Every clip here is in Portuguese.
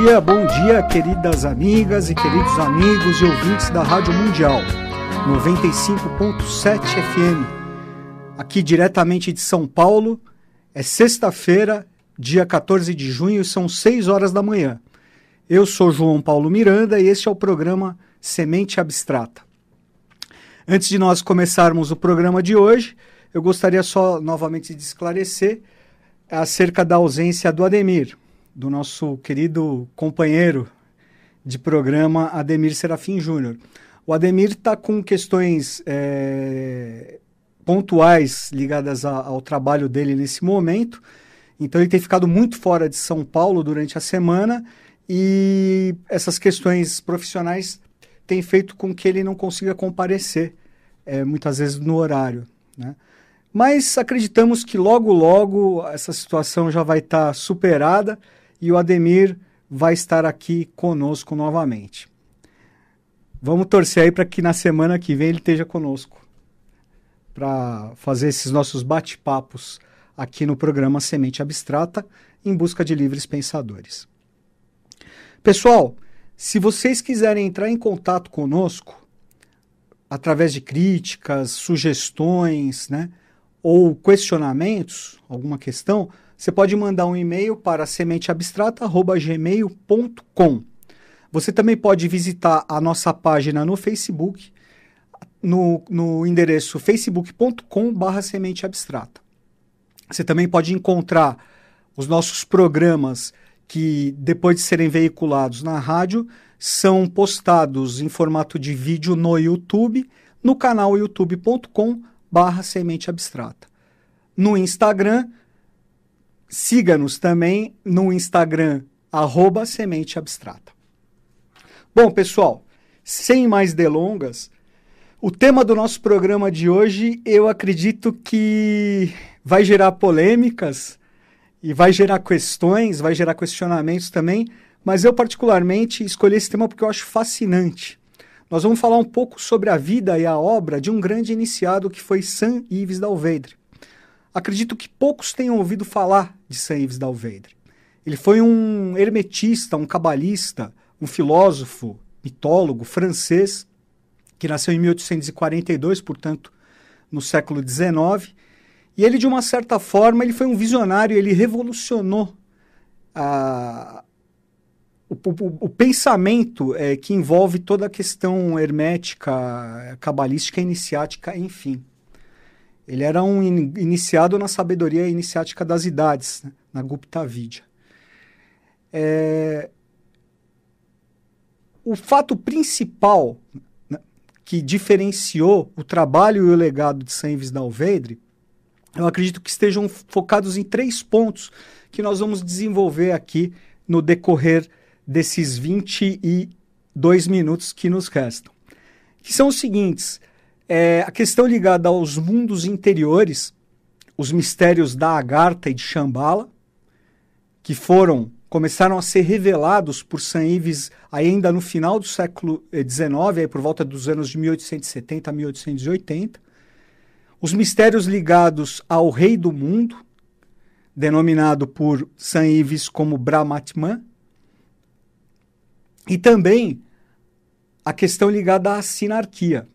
dia, bom dia, queridas amigas e queridos amigos e ouvintes da Rádio Mundial 95.7 FM. Aqui diretamente de São Paulo, é sexta-feira, dia 14 de junho, são 6 horas da manhã. Eu sou João Paulo Miranda e este é o programa Semente Abstrata. Antes de nós começarmos o programa de hoje, eu gostaria só novamente de esclarecer acerca da ausência do Ademir, do nosso querido companheiro de programa Ademir Serafim Júnior. O Ademir está com questões é, pontuais ligadas a, ao trabalho dele nesse momento, então ele tem ficado muito fora de São Paulo durante a semana e essas questões profissionais têm feito com que ele não consiga comparecer é, muitas vezes no horário. Né? Mas acreditamos que logo, logo essa situação já vai estar tá superada e o Ademir vai estar aqui conosco novamente. Vamos torcer aí para que na semana que vem ele esteja conosco para fazer esses nossos bate-papos aqui no programa Semente Abstrata em busca de livres pensadores. Pessoal, se vocês quiserem entrar em contato conosco através de críticas, sugestões, né, ou questionamentos, alguma questão, você pode mandar um e-mail para sementeabstrata.gmail.com. Você também pode visitar a nossa página no Facebook, no, no endereço facebook.com.br sementeabstrata. Você também pode encontrar os nossos programas que, depois de serem veiculados na rádio, são postados em formato de vídeo no YouTube, no canal youtube.com.br sementeabstrata. No Instagram, Siga-nos também no Instagram, arroba Semente Abstrata. Bom, pessoal, sem mais delongas, o tema do nosso programa de hoje eu acredito que vai gerar polêmicas e vai gerar questões, vai gerar questionamentos também, mas eu particularmente escolhi esse tema porque eu acho fascinante. Nós vamos falar um pouco sobre a vida e a obra de um grande iniciado que foi Saint Yves d'Alvedre. Acredito que poucos tenham ouvido falar de Saint Yves d'Alvedre. Ele foi um hermetista, um cabalista, um filósofo, mitólogo francês, que nasceu em 1842, portanto, no século XIX. E ele, de uma certa forma, ele foi um visionário, ele revolucionou a, o, o, o, pensamento é, que envolve toda a questão hermética, cabalística, iniciática, enfim. Ele era um in iniciado na sabedoria iniciática das idades, né? na Gupta Vidya. É... O fato principal né, que diferenciou o trabalho e o legado de Saint Alvedre, eu acredito que estejam focados em três pontos que nós vamos desenvolver aqui no decorrer desses 22 minutos que nos restam. Que são os seguintes: é, a questão ligada aos mundos interiores, os mistérios da Agartha e de Shambhala, que foram começaram a ser revelados por Saint Ives ainda no final do século XIX, aí por volta dos anos de 1870 a 1880. Os mistérios ligados ao rei do mundo, denominado por Saint Ives como Brahmatman, e também a questão ligada à sinarquia,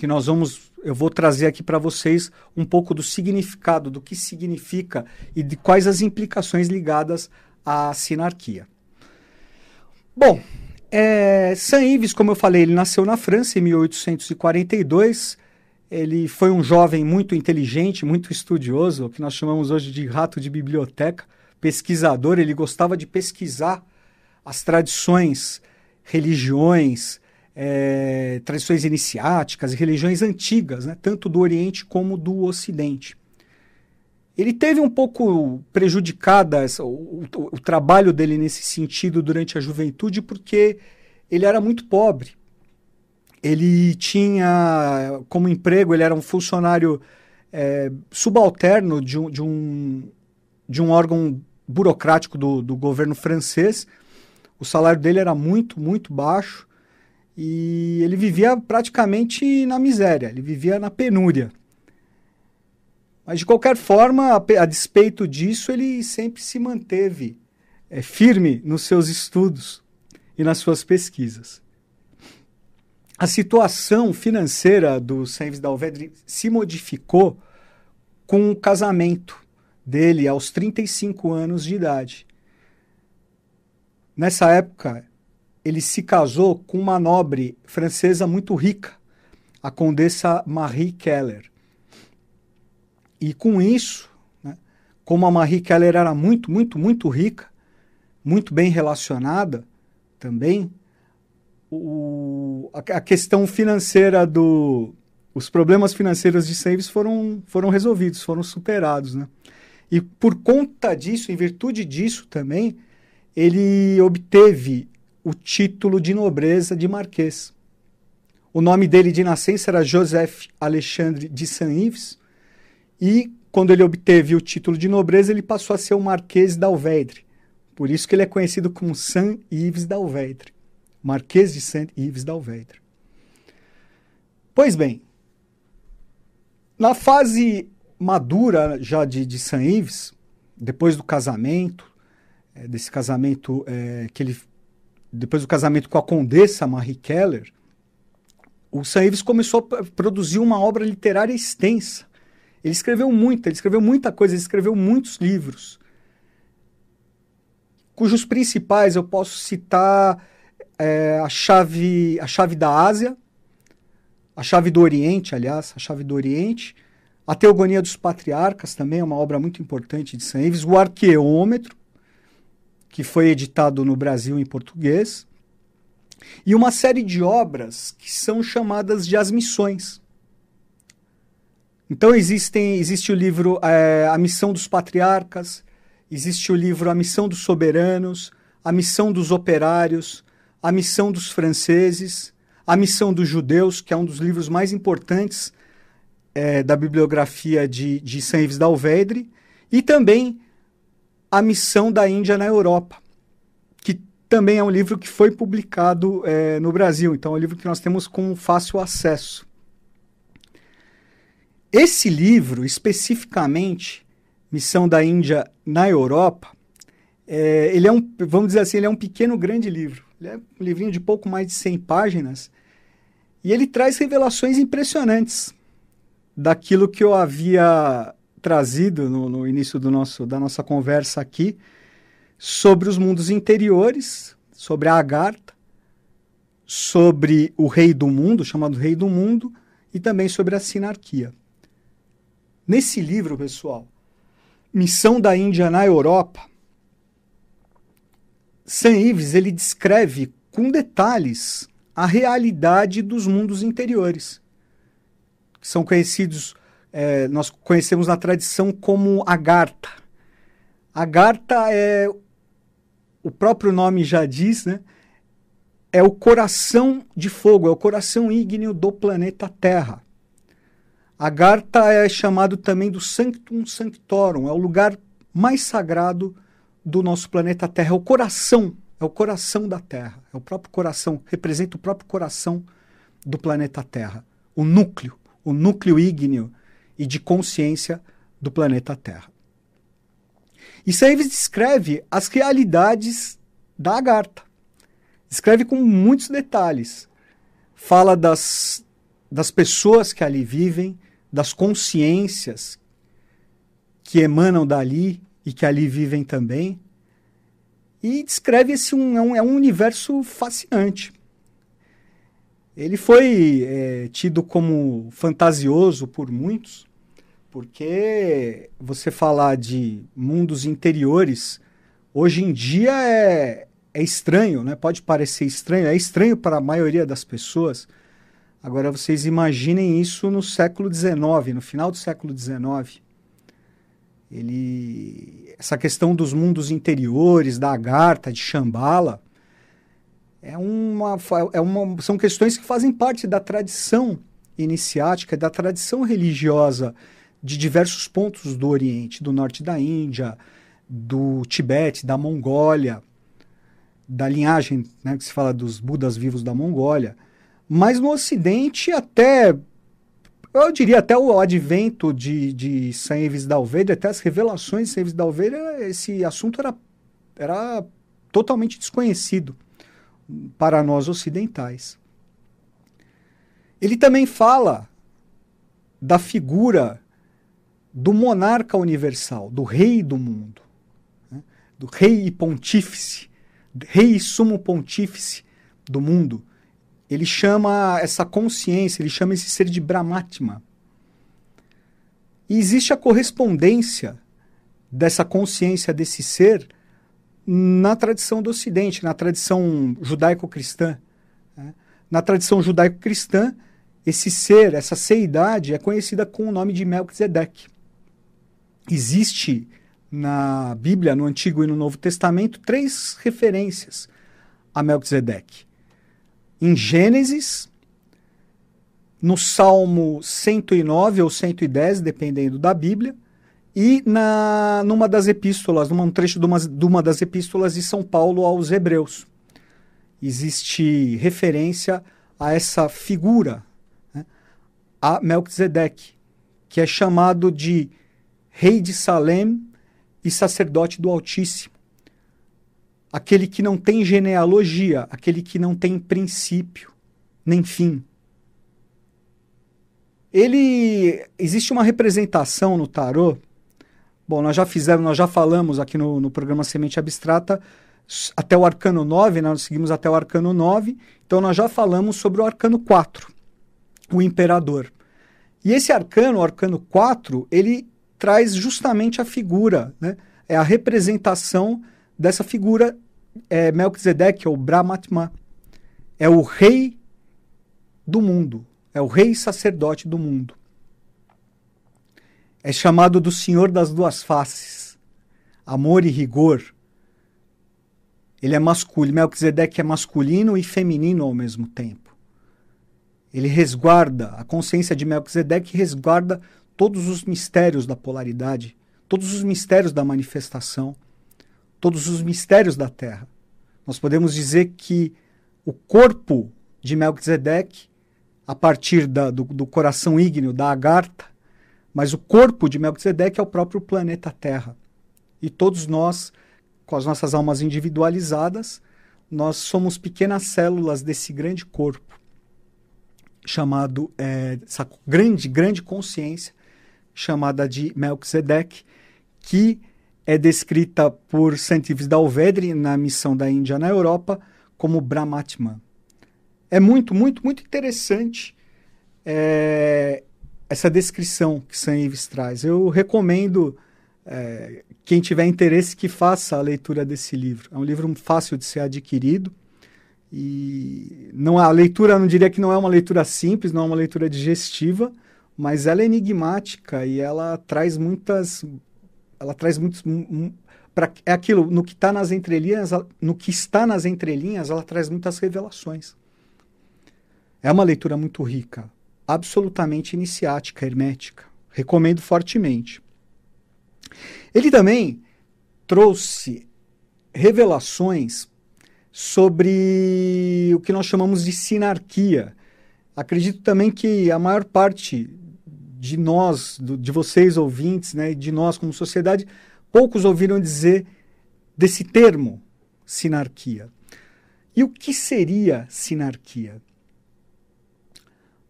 que nós vamos, eu vou trazer aqui para vocês um pouco do significado, do que significa e de quais as implicações ligadas à sinarquia. Bom, é, Saint-Yves, como eu falei, ele nasceu na França em 1842. Ele foi um jovem muito inteligente, muito estudioso, o que nós chamamos hoje de rato de biblioteca, pesquisador. Ele gostava de pesquisar as tradições, religiões, é, tradições iniciáticas e religiões antigas, né, tanto do Oriente como do Ocidente. Ele teve um pouco prejudicada o, o, o trabalho dele nesse sentido durante a juventude, porque ele era muito pobre. Ele tinha como emprego, ele era um funcionário é, subalterno de um, de, um, de um órgão burocrático do, do governo francês. O salário dele era muito, muito baixo. E ele vivia praticamente na miséria, ele vivia na penúria. Mas de qualquer forma, a, a despeito disso, ele sempre se manteve é, firme nos seus estudos e nas suas pesquisas. A situação financeira do Sainz Dalvedre se modificou com o casamento dele aos 35 anos de idade. Nessa época, ele se casou com uma nobre francesa muito rica, a condessa Marie Keller. E com isso, né, como a Marie Keller era muito, muito, muito rica, muito bem relacionada também, o, a, a, questão financeira do. Os problemas financeiros de Saves foram, foram resolvidos, foram superados. Né? E por conta disso, em virtude disso também, ele obteve o título de nobreza de marquês. O nome dele de nascença era Joseph Alexandre de Saint-Yves, e quando ele obteve o título de nobreza, ele passou a ser o Marquês d'Alvedre. Por isso que ele é conhecido como Saint-Yves d'Alvedre, Marquês de Saint-Yves d'Alvedre. Pois bem, na fase madura já de, de Saint-Yves, depois do casamento, é, desse casamento é, que ele depois do casamento com a condessa Marie Keller, o Saint-Yves começou a produzir uma obra literária extensa. Ele escreveu muito, ele escreveu muita coisa, ele escreveu muitos livros, cujos principais eu posso citar é, a, chave, a chave da Ásia, a chave do Oriente, aliás, a chave do Oriente, a Teogonia dos Patriarcas também é uma obra muito importante de Saint-Yves, o Arqueômetro, que foi editado no Brasil em português, e uma série de obras que são chamadas de As Missões. Então existem, existe o livro é, A Missão dos Patriarcas, existe o livro A Missão dos Soberanos, A Missão dos Operários, A Missão dos Franceses, A Missão dos Judeus, que é um dos livros mais importantes é, da bibliografia de, de Saint-Yves d'Alvedre, e também a Missão da Índia na Europa, que também é um livro que foi publicado é, no Brasil, então é um livro que nós temos com fácil acesso. Esse livro, especificamente, Missão da Índia na Europa, é, ele é um, vamos dizer assim, ele é um pequeno grande livro. Ele é um livrinho de pouco mais de 100 páginas e ele traz revelações impressionantes daquilo que eu havia trazido no, no início do nosso, da nossa conversa aqui sobre os mundos interiores, sobre a Agartha, sobre o rei do mundo, chamado rei do mundo, e também sobre a sinarquia. Nesse livro, pessoal, Missão da Índia na Europa, Sam Ives ele descreve com detalhes a realidade dos mundos interiores, que são conhecidos é, nós conhecemos na tradição como Agartha. Agartha é, o próprio nome já diz, né? É o coração de fogo, é o coração ígneo do planeta Terra. Agartha é chamado também do Sanctum Sanctorum, é o lugar mais sagrado do nosso planeta Terra, é o coração, é o coração da Terra, é o próprio coração, representa o próprio coração do planeta Terra, o núcleo, o núcleo ígneo e de consciência do planeta Terra. E Saves descreve as realidades da Agartha. Descreve com muitos detalhes. Fala das, das pessoas que ali vivem, das consciências que emanam dali e que ali vivem também. E descreve esse um, é, um, é universo fascinante. Ele foi é, tido como fantasioso por muitos, porque você falar de mundos interiores, hoje em dia é, é estranho, né? pode parecer estranho, é estranho para a maioria das pessoas. Agora vocês imaginem isso no século XIX, no final do século XIX. Ele, essa questão dos mundos interiores, da Agartha, de Shambhala, é uma, é uma, são questões que fazem parte da tradição iniciática, da tradição religiosa de diversos pontos do Oriente, do norte da Índia, do Tibete, da Mongólia, da linhagem né, que se fala dos Budas vivos da Mongólia. Mas no Ocidente, até, eu diria até o advento de, de Saint Yves d'Alvedre, até as revelações de Saint Yves d'Alvedre, esse assunto era, era totalmente desconhecido para nós ocidentais. Ele também fala da figura do monarca universal, do rei do mundo, né? do rei e pontífice, rei e sumo pontífice do mundo. Ele chama essa consciência, ele chama esse ser de Brahmatma. E existe a correspondência dessa consciência desse ser na tradição do Ocidente, na tradição judaico-cristã. Né? Na tradição judaico-cristã, esse ser, essa seidade, é conhecida com o nome de Melquisedeque. Existe na Bíblia, no Antigo e no Novo Testamento, três referências a Melquisedeque. Em Gênesis, no Salmo 109 ou 110, dependendo da Bíblia, e na, numa das epístolas, num trecho de uma, de uma das epístolas de São Paulo aos Hebreus. Existe referência a essa figura, né, a Melquisedeque, que é chamado de rei de Salem e sacerdote do Altíssimo. Aquele que não tem genealogia, aquele que não tem princípio, nem fim. Ele existe uma representação no tarô Bom, nós já fizemos, nós já falamos aqui no, no programa Semente Abstrata até o arcano 9, né? nós seguimos até o arcano 9, então nós já falamos sobre o arcano 4, o imperador. E esse arcano, o arcano 4, ele traz justamente a figura, né? é a representação dessa figura é, Melquisedeque, ou Brahmatma. É o rei do mundo, é o rei sacerdote do mundo é chamado do Senhor das duas faces, amor e rigor. Ele é masculino, Melquisedeque é masculino e feminino ao mesmo tempo. Ele resguarda, a consciência de Melquisedeque resguarda todos os mistérios da polaridade, todos os mistérios da manifestação, todos os mistérios da Terra. Nós podemos dizer que o corpo de Melquisedeque, a partir da, do, do coração ígneo da Agartha, mas o corpo de Melquisedeque é o próprio planeta Terra. E todos nós, com as nossas almas individualizadas, nós somos pequenas células desse grande corpo, chamado, é, essa grande, grande consciência, chamada de Melquisedeque, que é descrita por Saint Yves d'Alvedre na missão da Índia na Europa como Brahmatman. É muito, muito, muito interessante é, essa descrição que Sam Ives traz. Eu recomendo é, quem tiver interesse que faça a leitura desse livro. É um livro fácil de ser adquirido e não a leitura, não diria que não é uma leitura simples, não é uma leitura digestiva, mas ela é enigmática e ela traz muitas, ela traz muitos para é aquilo no que está nas entrelinhas, no que está nas entrelinhas, ela traz muitas revelações. É uma leitura muito rica absolutamente iniciática, hermética. Recomendo fortemente. Ele também trouxe revelações sobre o que nós chamamos de sinarquia. Acredito também que a maior parte de nós, do, de vocês ouvintes, né, de nós como sociedade, poucos ouviram dizer desse termo, sinarquia. E o que seria sinarquia?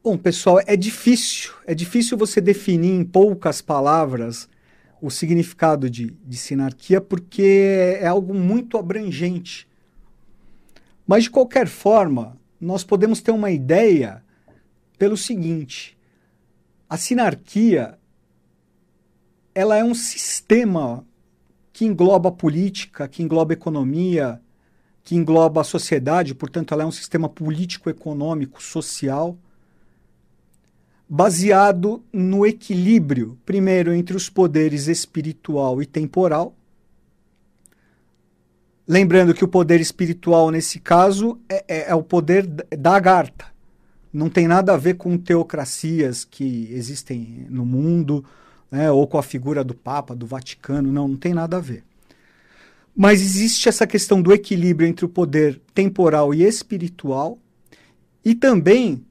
Bom, pessoal, é difícil. É difícil você definir em poucas palavras o significado de, de sinarquia, porque é algo muito abrangente. Mas, de qualquer forma, nós podemos ter uma ideia pelo seguinte: a sinarquia ela é um sistema que engloba política, que engloba economia, que engloba a sociedade, portanto, ela é um sistema político-econômico, social baseado no equilíbrio, primeiro, entre os poderes espiritual e temporal. Lembrando que o poder espiritual, nesse caso, é, é, é o poder da Agartha. Não tem nada a ver com teocracias que existem no mundo, né, ou com a figura do Papa, do Vaticano, não, não tem nada a ver. Mas existe essa questão do equilíbrio entre o poder temporal e espiritual, e também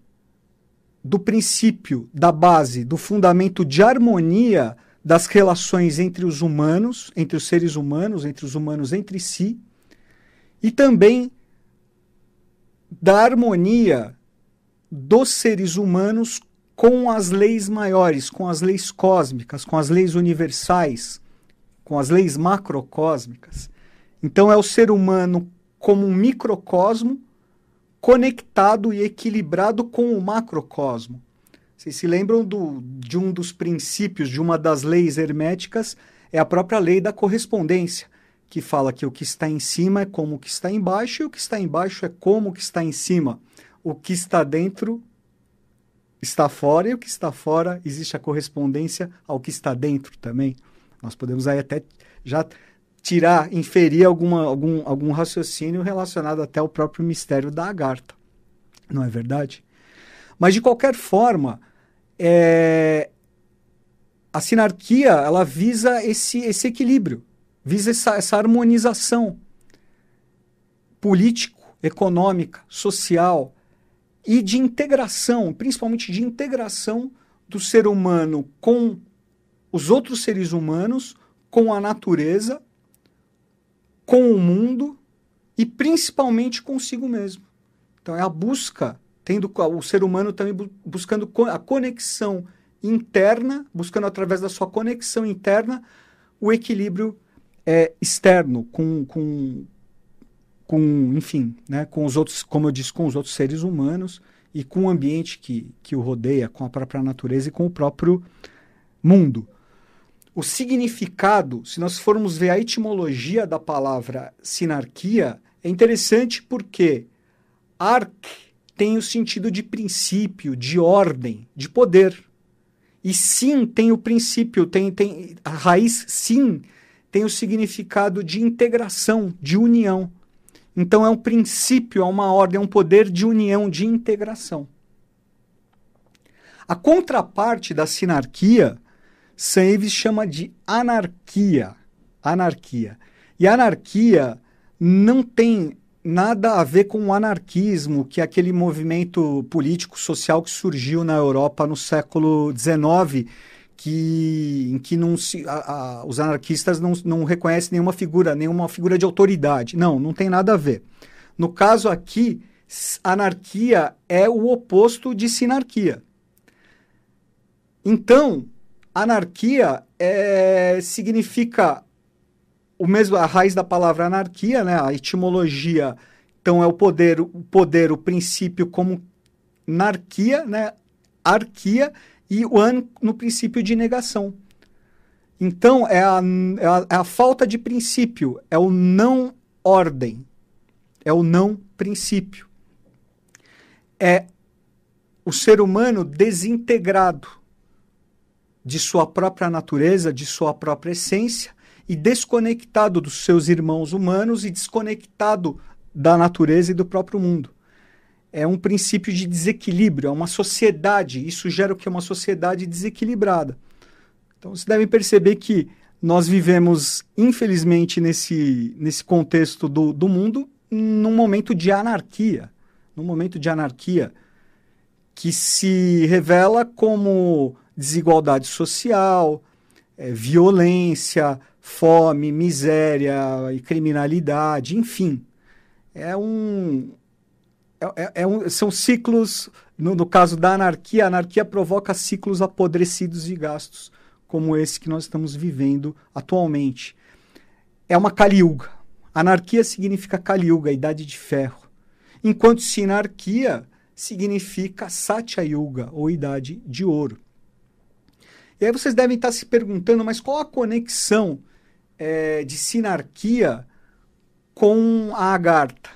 do princípio, da base, do fundamento de harmonia das relações entre os humanos, entre os seres humanos, entre os humanos entre si, e também da harmonia dos seres humanos com as leis maiores, com as leis cósmicas, com as leis universais, com as leis macrocósmicas. Então é o ser humano como um microcosmo conectado e equilibrado com o macrocosmo. Vocês se lembram do, de um dos princípios de uma das leis herméticas? É a própria lei da correspondência, que fala que o que está em cima é como o que está embaixo e o que está embaixo é como o que está em cima. O que está dentro está fora e o que está fora existe a correspondência ao que está dentro também. Nós podemos aí até já tirar, inferir alguma, algum, algum raciocínio relacionado até ao próprio mistério da Agartha. Não é verdade? Mas, de qualquer forma, é... a sinarquia ela visa esse, esse equilíbrio, visa essa, essa harmonização político, econômica, social e de integração, principalmente de integração do ser humano com os outros seres humanos, com a natureza com o mundo e principalmente consigo mesmo. Então é a busca, tendo o ser humano também buscando a conexão interna, buscando através da sua conexão interna o equilíbrio é, externo com, com, com, enfim, né, com os outros, como eu disse, com os outros seres humanos e com o ambiente que, que o rodeia, com a própria natureza e com o próprio mundo o significado, se nós formos ver a etimologia da palavra sinarquia, é interessante porque arc tem o sentido de princípio, de ordem, de poder. E sim tem o princípio, tem, tem a raiz sim tem o significado de integração, de união. Então é um princípio, é uma ordem, é um poder de união, de integração. A contraparte da sinarquia Saves chama de anarquia. Anarquia. E anarquia não tem nada a ver com o anarquismo, que é aquele movimento político social que surgiu na Europa no século XIX, que, em que não se, a, a, os anarquistas não, não reconhecem nenhuma figura, nenhuma figura de autoridade. Não, não tem nada a ver. No caso aqui, anarquia é o oposto de sinarquia. Então, Anarquia é, significa o mesmo a raiz da palavra anarquia, né? A etimologia, então é o poder, o poder, o princípio como narquia, né? Arquia e o an no princípio de negação. Então é a, é a, é a falta de princípio, é o não ordem, é o não princípio. É o ser humano desintegrado de sua própria natureza, de sua própria essência, e desconectado dos seus irmãos humanos e desconectado da natureza e do próprio mundo. É um princípio de desequilíbrio, é uma sociedade. Isso gera o que é uma sociedade desequilibrada. Então, vocês devem perceber que nós vivemos, infelizmente, nesse, nesse contexto do, do mundo, num momento de anarquia. Num momento de anarquia que se revela como desigualdade social, é, violência, fome, miséria e criminalidade, enfim. É um, é, é, é um são ciclos, no, no, caso da anarquia, a anarquia provoca ciclos apodrecidos e gastos, como esse que nós estamos vivendo atualmente. É uma caliuga. Anarquia significa caliuga, idade de ferro. Enquanto sinarquia significa Satya Yuga, ou idade de ouro. E aí vocês devem estar se perguntando, mas qual a conexão é, de sinarquia com a agartha?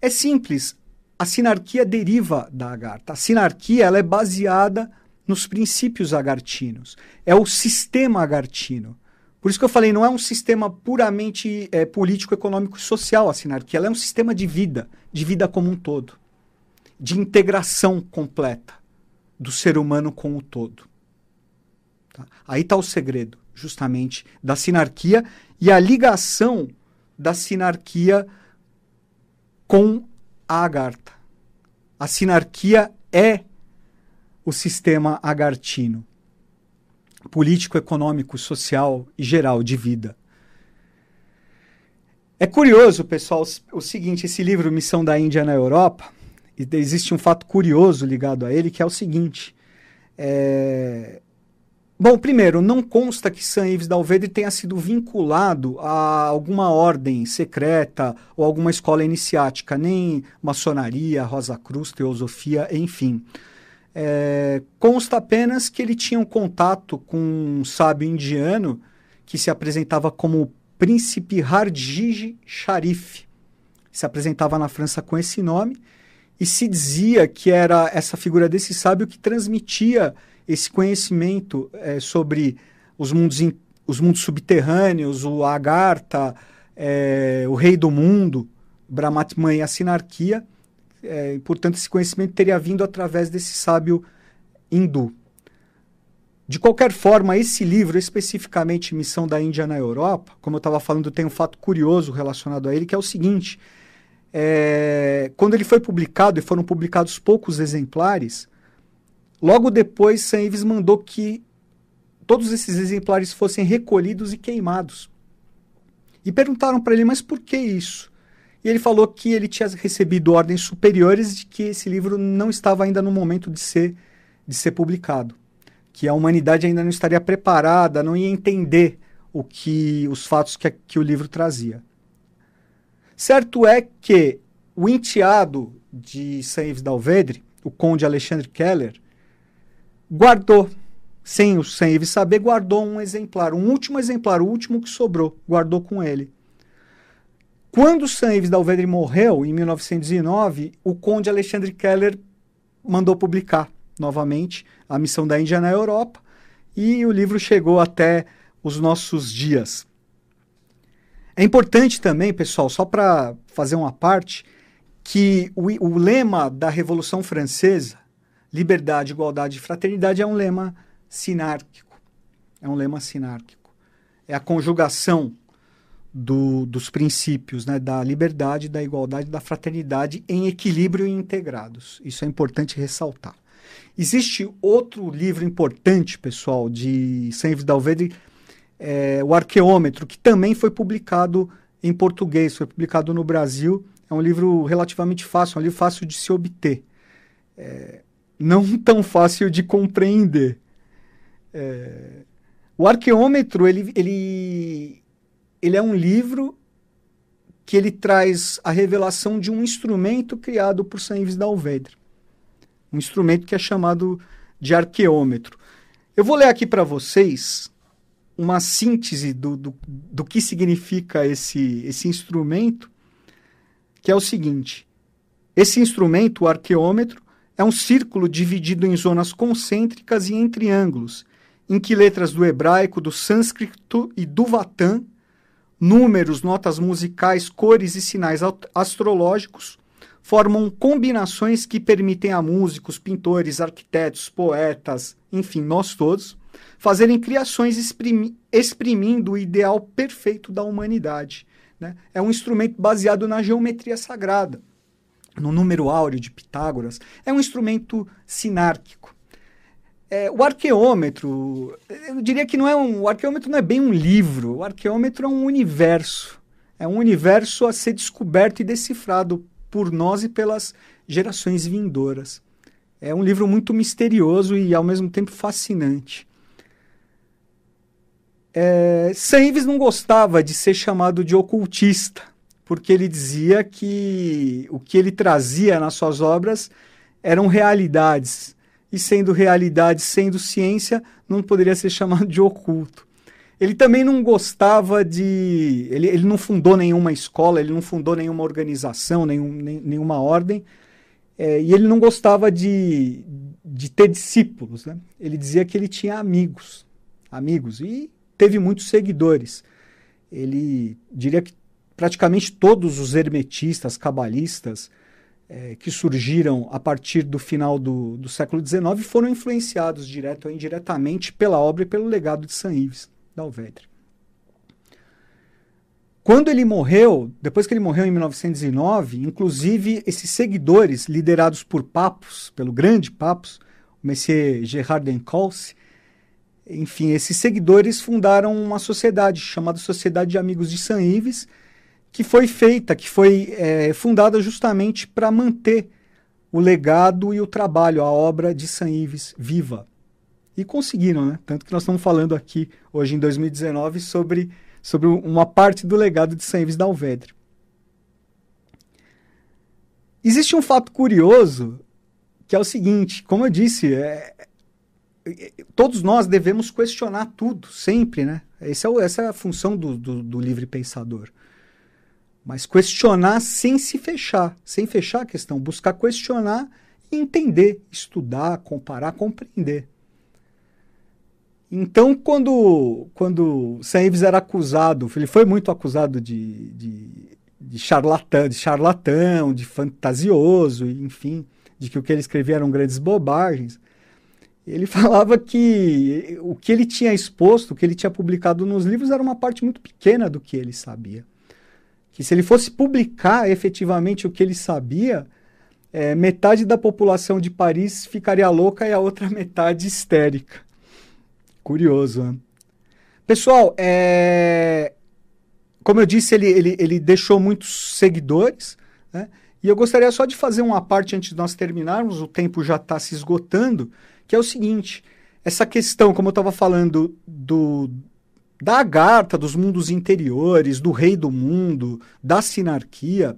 É simples, a sinarquia deriva da agartha. A sinarquia ela é baseada nos princípios agartinos. É o sistema agartino. Por isso que eu falei, não é um sistema puramente é, político, econômico e social a sinarquia. Ela é um sistema de vida, de vida como um todo. De integração completa do ser humano com o todo. Tá? Aí está o segredo, justamente, da sinarquia e a ligação da sinarquia com agartha. A sinarquia é o sistema agartino. político, econômico, social e geral de vida. É curioso, pessoal, o seguinte: esse livro, Missão da Índia na Europa, existe um fato curioso ligado a ele, que é o seguinte. É... Bom, primeiro, não consta que San Yves Dalvedre tenha sido vinculado a alguma ordem secreta ou alguma escola iniciática, nem maçonaria, Rosa Cruz, teosofia, enfim. É... Consta apenas que ele tinha um contato com um sábio indiano que se apresentava como Príncipe Hardij Sharif. Se apresentava na França com esse nome e se dizia que era essa figura desse sábio que transmitia esse conhecimento é, sobre os mundos, in, os mundos subterrâneos, o Agartha, é, o rei do mundo, Brahmatman e a sinarquia. É, portanto, esse conhecimento teria vindo através desse sábio hindu. De qualquer forma, esse livro, especificamente Missão da Índia na Europa, como eu estava falando, tem um fato curioso relacionado a ele, que é o seguinte: é, quando ele foi publicado, e foram publicados poucos exemplares, logo depois Sam Ives mandou que todos esses exemplares fossem recolhidos e queimados. E perguntaram para ele, mas por que isso? E ele falou que ele tinha recebido ordens superiores de que esse livro não estava ainda no momento de ser, de ser publicado que a humanidade ainda não estaria preparada, não ia entender o que os fatos que, que o livro trazia. Certo é que o enteado de Saint-Yves d'Alvedre, o conde Alexandre Keller, guardou, sem o Saint-Yves saber, guardou um exemplar, um último exemplar, o último que sobrou, guardou com ele. Quando Saint-Yves d'Alvedre morreu, em 1909, o conde Alexandre Keller mandou publicar novamente a missão da Índia na Europa e o livro chegou até os nossos dias. É importante também, pessoal, só para fazer uma parte, que o, o, lema da Revolução Francesa, liberdade, igualdade e fraternidade, é um lema sinárquico. É um lema sinárquico. É a conjugação do, dos princípios né, da liberdade, da igualdade e da fraternidade em equilíbrio e integrados. Isso é importante ressaltar. Existe outro livro importante, pessoal, de Saint Dalvedre, é, o Arqueômetro, que também foi publicado em português, foi publicado no Brasil. É um livro relativamente fácil, é um livro fácil de se obter. É, não tão fácil de compreender. É, o Arqueômetro, ele, ele, ele é um livro que ele traz a revelação de um instrumento criado por Saint Yves Dalvedre um instrumento que é chamado de arqueômetro. Eu vou ler aqui para vocês uma síntese do, do, do que significa esse, esse instrumento, que é o seguinte: esse instrumento, o arqueômetro, é um círculo dividido em zonas concêntricas e em triângulos, em que letras do hebraico, do sânscrito e do vatã, números, notas musicais, cores e sinais astrológicos formam combinações que permitem a músicos, pintores, arquitetos, poetas, enfim, nós todos, fazerem criações exprimi exprimindo o ideal perfeito da humanidade. Né? É um instrumento baseado na geometria sagrada, no número áureo de Pitágoras. É um instrumento sinárquico. É, o arqueômetro, eu diria que não é um, o arqueômetro não é bem um livro, o arqueômetro é um universo. É um universo a ser descoberto e decifrado por nós e pelas gerações vindouras. É um livro muito misterioso e ao mesmo tempo fascinante. É, Seives não gostava de ser chamado de ocultista, porque ele dizia que o que ele trazia nas suas obras eram realidades, e sendo realidade, sendo ciência, não poderia ser chamado de oculto. Ele também não gostava de. Ele, ele não fundou nenhuma escola, ele não fundou nenhuma organização, nenhum, nem, nenhuma ordem. É, e ele não gostava de, de ter discípulos. Né? Ele dizia que ele tinha amigos. Amigos. E teve muitos seguidores. Ele diria que praticamente todos os hermetistas, cabalistas, é, que surgiram a partir do final do, do século XIX foram influenciados direto ou indiretamente pela obra e pelo legado de Saint Yves da Alvedre. Quando ele morreu, depois que ele morreu em 1909, inclusive esses seguidores, liderados por Papos, pelo grande Papos, o Messier Gerard d'Encausse, enfim, esses seguidores fundaram uma sociedade chamada Sociedade de Amigos de San Ives, que foi feita, que foi é, fundada justamente para manter o legado e o trabalho, a obra de San Ives viva. E conseguiram, né? Tanto que nós estamos falando aqui, hoje em 2019, sobre, sobre uma parte do legado de San Ives da Alvedre. Existe um fato curioso, que é o seguinte, como eu disse, é, todos nós devemos questionar tudo, sempre, né? Esse é essa é a função do, do, do livre pensador. Mas questionar sem se fechar, sem fechar a questão, buscar questionar e entender, estudar, comparar, compreender. Então, quando, quando Ives era acusado, ele foi muito acusado de, de, de, de charlatão, de fantasioso, enfim, de que o que ele escrevia eram grandes bobagens ele falava que o que ele tinha exposto, o que ele tinha publicado nos livros era uma parte muito pequena do que ele sabia. Que se ele fosse publicar efetivamente o que ele sabia, é, metade da população de Paris ficaria louca e a outra metade histérica. Curioso, né? Pessoal, é... como eu disse, ele, ele, ele deixou muitos seguidores, né? E eu gostaria só de fazer uma parte antes de nós terminarmos, o tempo já está se esgotando que é o seguinte: essa questão, como eu estava falando, do, da agarta, dos mundos interiores, do rei do mundo, da sinarquia,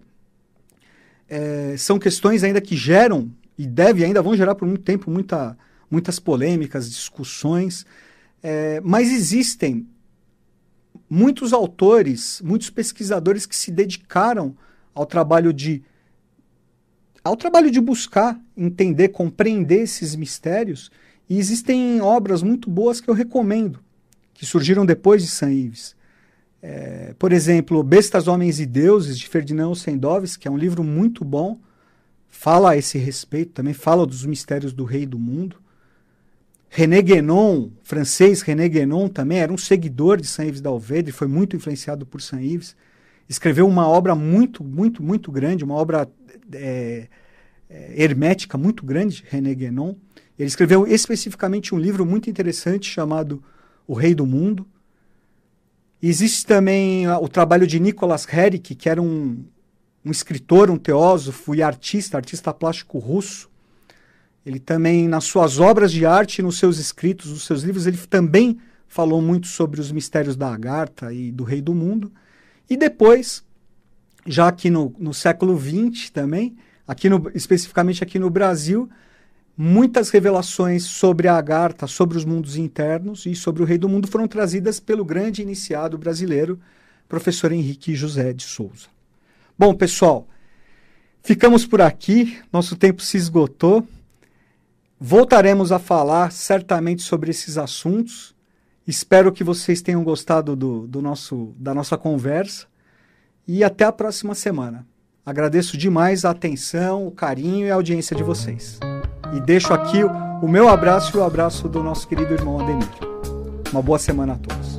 é, são questões ainda que geram, e deve ainda vão gerar por muito tempo, muita, muitas polêmicas, discussões, é, mas existem muitos autores, muitos pesquisadores que se dedicaram ao trabalho de ao trabalho de buscar, entender, compreender esses mistérios. E existem obras muito boas que eu recomendo, que surgiram depois de San Ives. É, por exemplo, Bestas, Homens e Deuses, de Ferdinand Sendovs, que é um livro muito bom, fala a esse respeito, também fala dos mistérios do rei do mundo. René Guénon, francês René Guénon também era um seguidor de Saint Yves d'Alvedre, foi muito influenciado por Saint Yves. Escreveu uma obra muito, muito, muito grande, uma obra é, hermética muito grande, René Guénon. Ele escreveu especificamente um livro muito interessante chamado O Rei do Mundo. Existe também o trabalho de Nicolas Herrick, que era um, um escritor, um teósofo e artista, artista plástico russo. Ele também, nas suas obras de arte, nos seus escritos, nos seus livros, ele também falou muito sobre os mistérios da Agartha e do Rei do Mundo. E depois, já aqui no, no século XX também, aqui no, especificamente aqui no Brasil, muitas revelações sobre a Agartha, sobre os mundos internos e sobre o Rei do Mundo foram trazidas pelo grande iniciado brasileiro, professor Henrique José de Souza. Bom, pessoal, ficamos por aqui, nosso tempo se esgotou. Voltaremos a falar certamente sobre esses assuntos. Espero que vocês tenham gostado do, do nosso, da nossa conversa e até a próxima semana. Agradeço demais a atenção, o carinho e a audiência de vocês. E deixo aqui o meu abraço e o abraço do nosso querido irmão Ademir. Uma boa semana a todos.